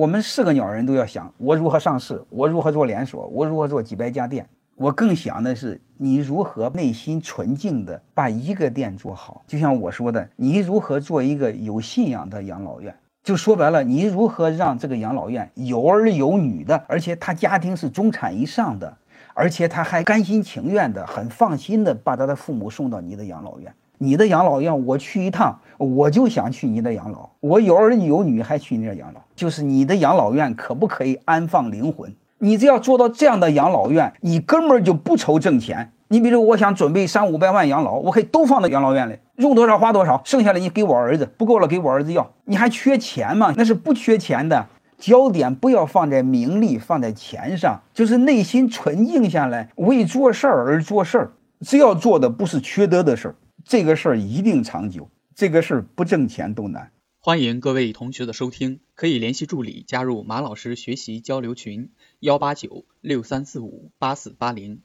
我们是个鸟人都要想，我如何上市，我如何做连锁，我如何做几百家店。我更想的是，你如何内心纯净的把一个店做好。就像我说的，你如何做一个有信仰的养老院？就说白了，你如何让这个养老院有儿有女的，而且他家庭是中产以上的，而且他还甘心情愿的、很放心的把他的父母送到你的养老院。你的养老院，我去一趟，我就想去你的养老。我有儿有女，还去你那养老。就是你的养老院可不可以安放灵魂？你只要做到这样的养老院，你根本就不愁挣钱。你比如，我想准备三五百万养老，我可以都放到养老院里，用多少花多少，剩下的你给我儿子，不够了给我儿子要。你还缺钱吗？那是不缺钱的。焦点不要放在名利，放在钱上，就是内心纯净下来，为做事儿而做事儿。只要做的不是缺德的事儿，这个事儿一定长久。这个事儿不挣钱都难。欢迎各位同学的收听，可以联系助理加入马老师学习交流群：幺八九六三四五八四八零。